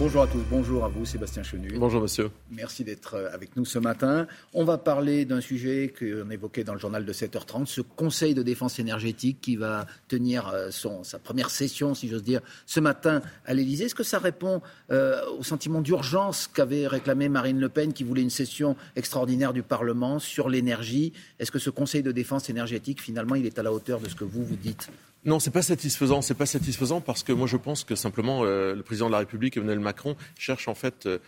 Bonjour à tous, bonjour à vous Sébastien Chenu. Bonjour monsieur. Merci d'être euh, avec nous ce matin. On va parler d'un sujet qu'on évoquait dans le journal de 7h30, ce Conseil de défense énergétique qui va tenir euh, son, sa première session, si j'ose dire, ce matin à l'Elysée. Est-ce que ça répond euh, au sentiment d'urgence qu'avait réclamé Marine Le Pen qui voulait une session extraordinaire du Parlement sur l'énergie? Est-ce que ce Conseil de défense énergétique, finalement, il est à la hauteur de ce que vous vous dites? Non, c'est pas satisfaisant. C'est pas satisfaisant parce que moi je pense que simplement euh, le président de la République, Emmanuel Macron, cherche en fait euh,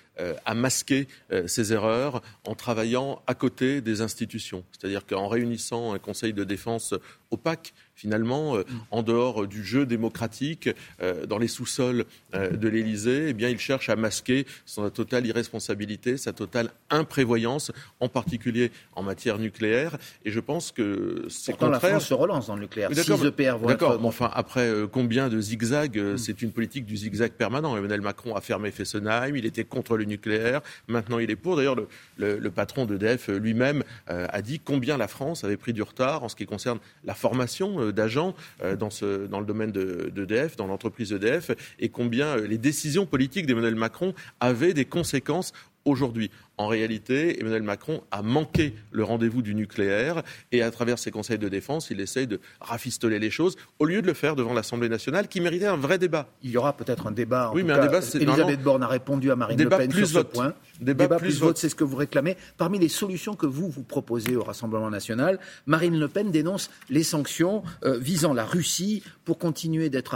à masquer euh, ses erreurs en travaillant à côté des institutions. C'est-à-dire qu'en réunissant un Conseil de défense opaque, finalement, euh, en dehors du jeu démocratique, euh, dans les sous-sols euh, de l'Élysée, eh bien, il cherche à masquer sa totale irresponsabilité, sa totale imprévoyance, en particulier en matière nucléaire. Et je pense que c'est contraire. la France se relance dans le nucléaire. Six EPR vont D'accord, mais enfin, après combien de zigzags mm. C'est une politique du zigzag permanent. Emmanuel Macron a fermé Fessenheim, il était contre le nucléaire, maintenant il est pour. D'ailleurs, le, le, le patron d'EDF lui-même a dit combien la France avait pris du retard en ce qui concerne la formation euh, d'agents euh, dans, le domaine d'EDF, de, dans l'entreprise EDF, et combien euh, les décisions politiques d'Emmanuel Macron avaient des conséquences aujourd'hui. En réalité, Emmanuel Macron a manqué le rendez-vous du nucléaire et à travers ses conseils de défense, il essaye de rafistoler les choses au lieu de le faire devant l'Assemblée nationale qui méritait un vrai débat. Il y aura peut-être un débat. En oui, mais un débat, c'est Elisabeth Borne a répondu à Marine Le Pen sur ce point. Débat, plus, vote, c'est ce que vous réclamez. Parmi les solutions que vous vous proposez au Rassemblement national, Marine Le Pen dénonce les sanctions euh, visant la Russie pour continuer d'être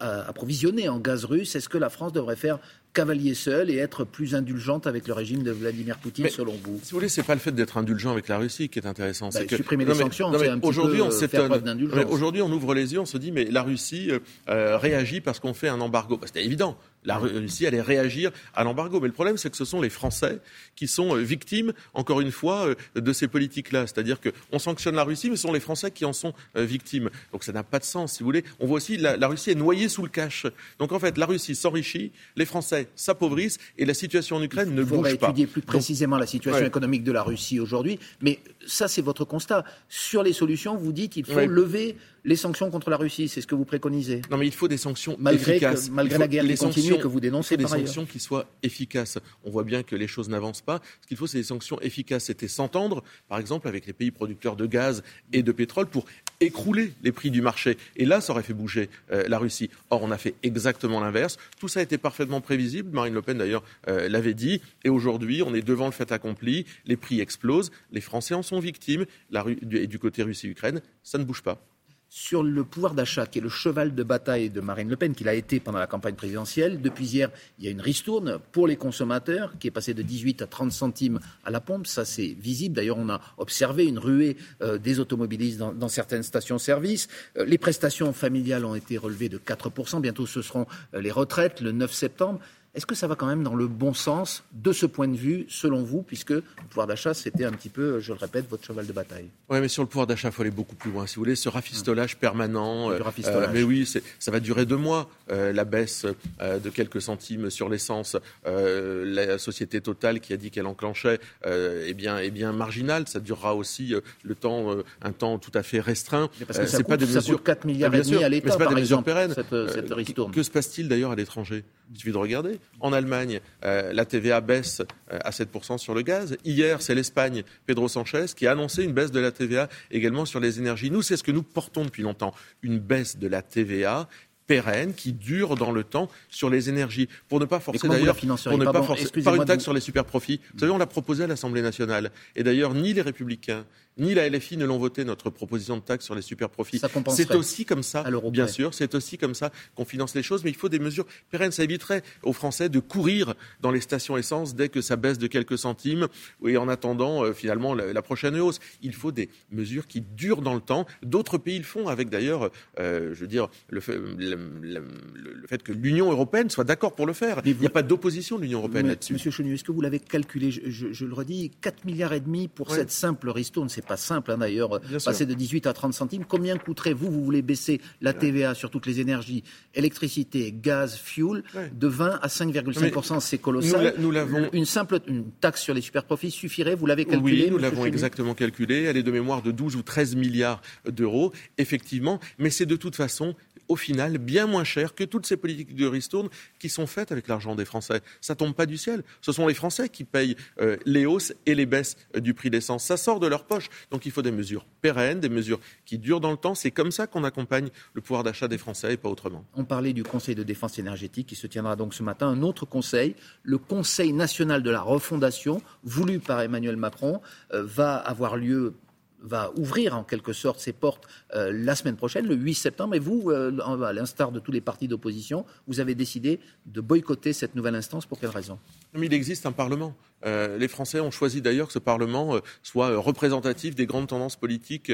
approvisionnée en gaz russe. Est-ce que la France devrait faire cavalier seul et être plus indulgente avec le régime de Vladimir Poutine, selon vous Si vous voulez, c'est pas le fait d'être indulgent avec la Russie qui est intéressant. Bah, c'est supprimer les sanctions, c'est un aujourd'hui, on s'étonne. Aujourd'hui, on ouvre les yeux, on se dit, mais la Russie euh, réagit parce qu'on fait un embargo. Bah, C'était évident. La Russie allait réagir à l'embargo. Mais le problème, c'est que ce sont les Français qui sont euh, victimes, encore une fois, euh, de ces politiques-là. C'est-à-dire qu'on sanctionne la Russie, mais ce sont les Français qui en sont euh, victimes. Donc ça n'a pas de sens, si vous voulez. On voit aussi la, la Russie est noyée sous le cash. Donc en fait, la Russie s'enrichit, les Français s'appauvrissent et la situation en Ukraine ne bouge pas. étudier plus précisément la situation économique de la Russie aujourd'hui. Mais ça, c'est votre constat. Sur les solutions, vous dites qu'il faut lever les sanctions contre la Russie, c'est ce que vous préconisez Non, mais il faut des sanctions efficaces. malgré la guerre continue et que vous dénoncez il faut des sanctions qui soient efficaces. On voit bien que les choses n'avancent pas. Ce qu'il faut, c'est des sanctions efficaces. C'était s'entendre, par exemple, avec les pays producteurs de gaz et de pétrole pour écrouler les prix du marché. Et là, ça aurait fait bouger euh, la Russie. Or, on a fait exactement l'inverse. Tout ça a été parfaitement prévisible. Marine Le Pen, d'ailleurs, euh, l'avait dit. Et aujourd'hui, on est devant le fait accompli. Les prix explosent. Les Français en sont victimes. La, et du côté Russie-Ukraine, ça ne bouge pas sur le pouvoir d'achat, qui est le cheval de bataille de Marine Le Pen, qu'il a été pendant la campagne présidentielle. Depuis hier, il y a une ristourne pour les consommateurs qui est passée de 18 à 30 centimes à la pompe. Ça, c'est visible. D'ailleurs, on a observé une ruée euh, des automobilistes dans, certaines stations-service. Euh, les prestations familiales ont été relevées de 4%. Bientôt, ce seront euh, les retraites le 9 septembre. Est-ce que ça va quand même dans le bon sens de ce point de vue, selon vous, puisque le pouvoir d'achat, c'était un petit peu, je le répète, votre cheval de bataille? Oui, mais sur le pouvoir d'achat, il faut aller beaucoup plus loin. Si vous voulez, ce rafistolage permanent. Euh, rafistolage. Euh, mais oui, ça va durer deux mois, euh, la baisse de quelques centimes sur l'essence. la société Total qui a dit qu'elle enclenchait est, bien, est bien marginale. Ça durera aussi le temps, un temps tout à fait restreint. Mais parce que ça, pas des mesures... 4 milliards et demi à l'État, pas des mesures pérennes. Cette, cette que se passe-t-il d'ailleurs à l'étranger? Il suffit de regarder. En Allemagne, euh, la TVA baisse euh, à 7% sur le gaz. Hier, c'est l'Espagne, Pedro Sanchez, qui a annoncé une baisse de la TVA également sur les énergies. Nous, c'est ce que nous portons depuis longtemps, une baisse de la TVA pérenne qui dure dans le temps sur les énergies pour ne pas forcer d'ailleurs pour ne pas forcer par une taxe sur les super profits. Vous savez, on l'a proposé à l'Assemblée nationale et d'ailleurs ni les républicains ni la LFI ne l'ont voté, notre proposition de taxe sur les super profits. C'est aussi comme ça, bien sûr, c'est aussi comme ça qu'on finance les choses, mais il faut des mesures pérennes. Ça éviterait aux Français de courir dans les stations essence dès que ça baisse de quelques centimes et en attendant euh, finalement la, prochaine hausse. Il faut des mesures qui durent dans le temps. D'autres pays le font avec d'ailleurs, euh, je veux dire, le fait, le, fait que l'Union européenne soit d'accord pour le faire. Il n'y a pas d'opposition de l'Union européenne là-dessus. Monsieur Chenu, est-ce que vous l'avez calculé? Je, le redis, 4 milliards et demi pour cette simple ristourne, c'est pas simple hein, d'ailleurs, passer de 18 à 30 centimes. Combien coûterait, vous, vous voulez baisser la TVA sur toutes les énergies, électricité, gaz, fuel, de 20 à 5,5%, c'est colossal. Nous, l'avons. Une simple une taxe sur les superprofits suffirait, vous l'avez calculé Oui, nous l'avons exactement calculé. Elle est de mémoire de 12 ou 13 milliards d'euros, effectivement. Mais c'est de toute façon au final bien moins cher que toutes ces politiques de ristourne qui sont faites avec l'argent des Français. Ça tombe pas du ciel. Ce sont les Français qui payent euh, les hausses et les baisses euh, du prix d'essence. Ça sort de leur poche. Donc il faut des mesures pérennes, des mesures qui durent dans le temps. C'est comme ça qu'on accompagne le pouvoir d'achat des Français et pas autrement. On parlait du Conseil de défense énergétique qui se tiendra donc ce matin. Un autre conseil, le Conseil national de la refondation, voulu par Emmanuel Macron, euh, va avoir lieu va ouvrir en quelque sorte ses portes euh, la semaine prochaine, le 8 septembre. Et vous, euh, à l'instar de tous les partis d'opposition, vous avez décidé de boycotter cette nouvelle instance. Pour quelle raison? Il existe un Parlement. Euh, les Français ont choisi d'ailleurs que ce Parlement soit représentatif des grandes tendances politiques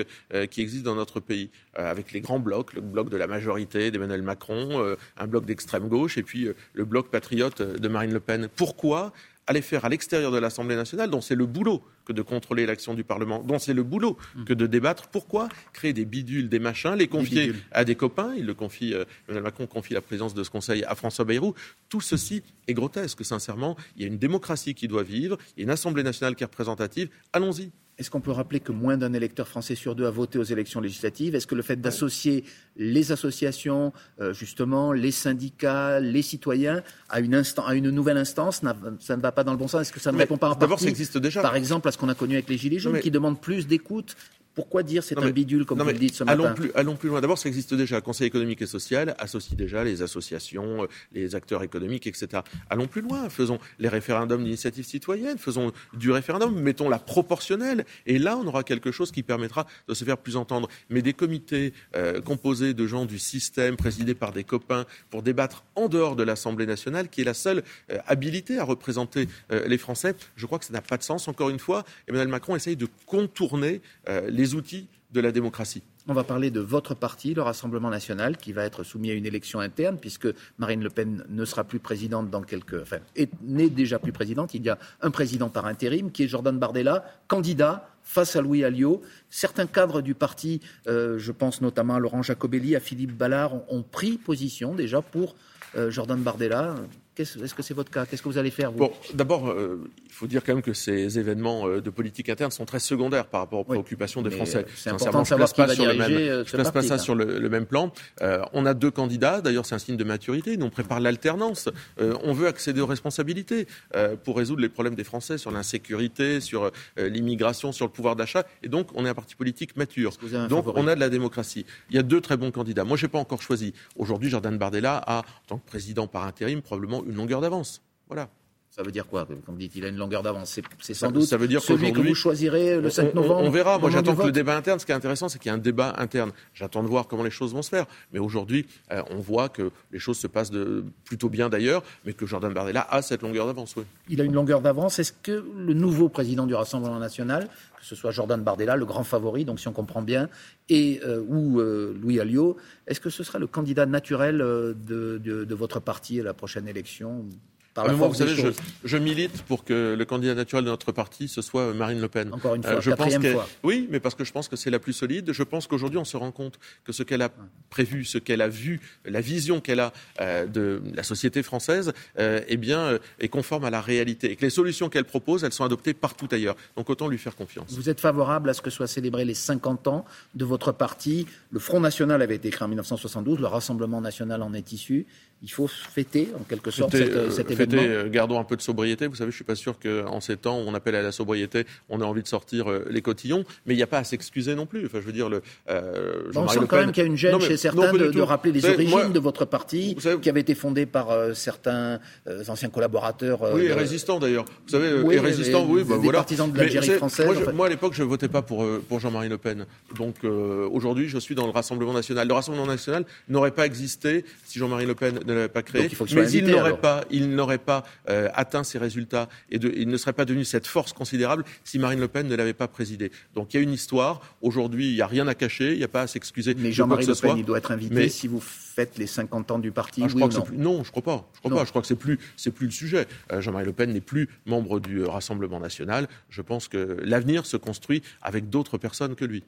qui existent dans notre pays, avec les grands blocs, le bloc de la majorité d'Emmanuel Macron, un bloc d'extrême gauche et puis le bloc patriote de Marine Le Pen. Pourquoi? Aller faire à l'extérieur de l'Assemblée nationale, dont c'est le boulot que de contrôler l'action du Parlement, dont c'est le boulot mm. que de débattre. Pourquoi créer des bidules, des machins, les confier à des copains Il le confie, euh, Emmanuel Macron confie la présidence de ce Conseil à François Bayrou. Tout ceci est grotesque, sincèrement. Il y a une démocratie qui doit vivre, il y a une Assemblée nationale qui est représentative. Allons-y. Est-ce qu'on peut rappeler que moins d'un électeur français sur deux a voté aux élections législatives? Est-ce que le fait d'associer les associations, euh, justement, les syndicats, les citoyens à une, à une nouvelle instance, ça ne va pas dans le bon sens? Est-ce que ça ne répond pas en D'abord, ça existe déjà. Par exemple, à ce qu'on a connu avec les Gilets jaunes, qui demandent plus d'écoute pourquoi dire c'est un bidule, comme vous le dites ce matin plus, allons plus loin. D'abord, ça existe déjà. Le Conseil économique et social associe déjà les associations, euh, les acteurs économiques, etc. Allons plus loin. Faisons les référendums d'initiative citoyenne. Faisons du référendum. Mettons la proportionnelle. Et là, on aura quelque chose qui permettra de se faire plus entendre. Mais des comités euh, composés de gens du système, présidés par des copains, pour débattre en dehors de l'Assemblée nationale, qui est la seule euh, habilité à représenter les Français, je crois que ça n'a pas de sens. Encore une fois, Emmanuel Macron essaye de contourner les outils de la démocratie. On va parler de votre parti, le Rassemblement national, qui va être soumis à une élection interne, puisque Marine Le Pen ne sera plus présidente dans quelques. Enfin, n'est déjà plus présidente. Il y a un président par intérim, qui est Jordan Bardella, candidat face à Louis Alliot. Certains cadres du parti, euh, je pense notamment à Laurent Jacobelli, à Philippe Ballard, ont, pris position déjà pour euh, Jordan Bardella. Est-ce que c'est votre cas? Qu'est-ce que vous allez faire vous? Bon, d'abord, euh, il faut dire quand même que ces événements euh, de politique interne sont très secondaires par rapport aux préoccupations des Français. C'est important de savoir pas sur le même, euh, Je ne place pas ça sur le, même plan. on a deux candidats. D'ailleurs, c'est un signe de maturité. Nous, on prépare l'alternance. on veut accéder aux responsabilités pour résoudre les problèmes des Français sur l'insécurité, sur l'immigration, sur le pouvoir d'achat. Et donc, on est un parti politique mature. Donc, on a de la démocratie. Il y a deux très bons candidats. Moi, je n'ai pas encore choisi. Aujourd'hui, Jordan Bardella a, en tant que président par intérim, probablement une longueur d'avance. Voilà. Ça veut dire quoi? Vous dites qu'il a une longueur d'avance, c'est sans doute ça veut dire celui que vous choisirez le 7 novembre. On, verra. Moi, j'attends que le débat interne. Ce qui est intéressant, c'est qu'il y a un débat interne. J'attends de voir comment les choses vont se faire. Mais aujourd'hui, euh, on voit que les choses se passent de, plutôt bien d'ailleurs, mais que Jordan Bardella a cette longueur d'avance. Oui. Il a une longueur d'avance. Est-ce que le nouveau président du Rassemblement national, que ce soit Jordan Bardella, le grand favori, donc si on comprend bien, et euh, ou euh, Louis Alliot, est-ce que ce sera le candidat naturel de, de votre parti à la prochaine élection? Moi, vous savez, je, milite pour que le candidat naturel de notre parti, ce soit Marine Le Pen. Encore une fois, euh, je pense fois. Oui, mais parce que je pense que c'est la plus solide. Je pense qu'aujourd'hui, on se rend compte que ce qu'elle a prévu, ce qu'elle a vu, la vision qu'elle a euh, de la société française, euh, eh bien, est conforme à la réalité. Et que les solutions qu'elle propose, elles sont adoptées partout ailleurs. Donc autant lui faire confiance. Vous êtes favorable à ce que soient célébrés les 50 ans de votre parti. Le Front National avait été créé en 1972, le Rassemblement National en est issu il faut fêter en quelque sorte euh, cet, événement. Euh, gardons un peu de sobriété. Vous savez, je suis pas sûr qu'en ces temps où on appelle à la sobriété, on ait envie de sortir euh, les cotillons. Mais il n'y a pas à s'excuser non plus. Enfin, je veux dire, le. on sent quand même qu'il y a une gêne chez certains de, rappeler les origines de votre parti, qui avait été fondé par certains anciens collaborateurs. oui, et résistants d'ailleurs. Vous savez, oui, et résistants, oui, bah, voilà. partisans de l'Algérie française. Moi, moi à l'époque, je votais pas pour pour Jean-Marie Le Pen. Donc aujourd'hui, je suis dans le Rassemblement national. Le Rassemblement national n'aurait pas existé si Jean-Marie Le Pen ne l'avait pas créé, mais il n'aurait pas, il n'aurait pas euh, atteint ces résultats et de, il ne serait pas devenu cette force considérable si Marine Le Pen ne l'avait pas présidé. Donc il y a une histoire. Aujourd'hui, il n'y a rien à cacher, il n'y a pas à s'excuser. Mais Jean-Marie Le Pen, il doit être invité si vous faites les 50 ans du parti. Ah, je crois non. Que non, je crois pas. Je crois pas. Je crois que c'est plus, c'est plus le sujet. Euh, Jean-Marie Le Pen n'est plus membre du Rassemblement national. Je pense que l'avenir se construit avec d'autres personnes que lui.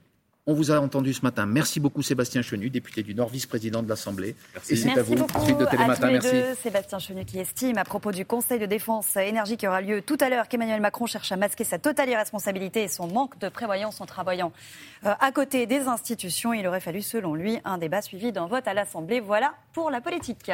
On vous a entendu ce matin. Merci beaucoup Sébastien Chenu, député du Nord, vice-président de l'Assemblée. Et c'est à vous. Beaucoup suite de Télématin. Merci. Sébastien Chenu qui estime à propos du Conseil de défense énergie qui aura lieu tout à l'heure qu'Emmanuel Macron cherche à masquer sa totale irresponsabilité et son manque de prévoyance en travaillant euh, à côté des institutions. Il aurait fallu, selon lui, un débat suivi d'un vote à l'Assemblée. Voilà pour la politique.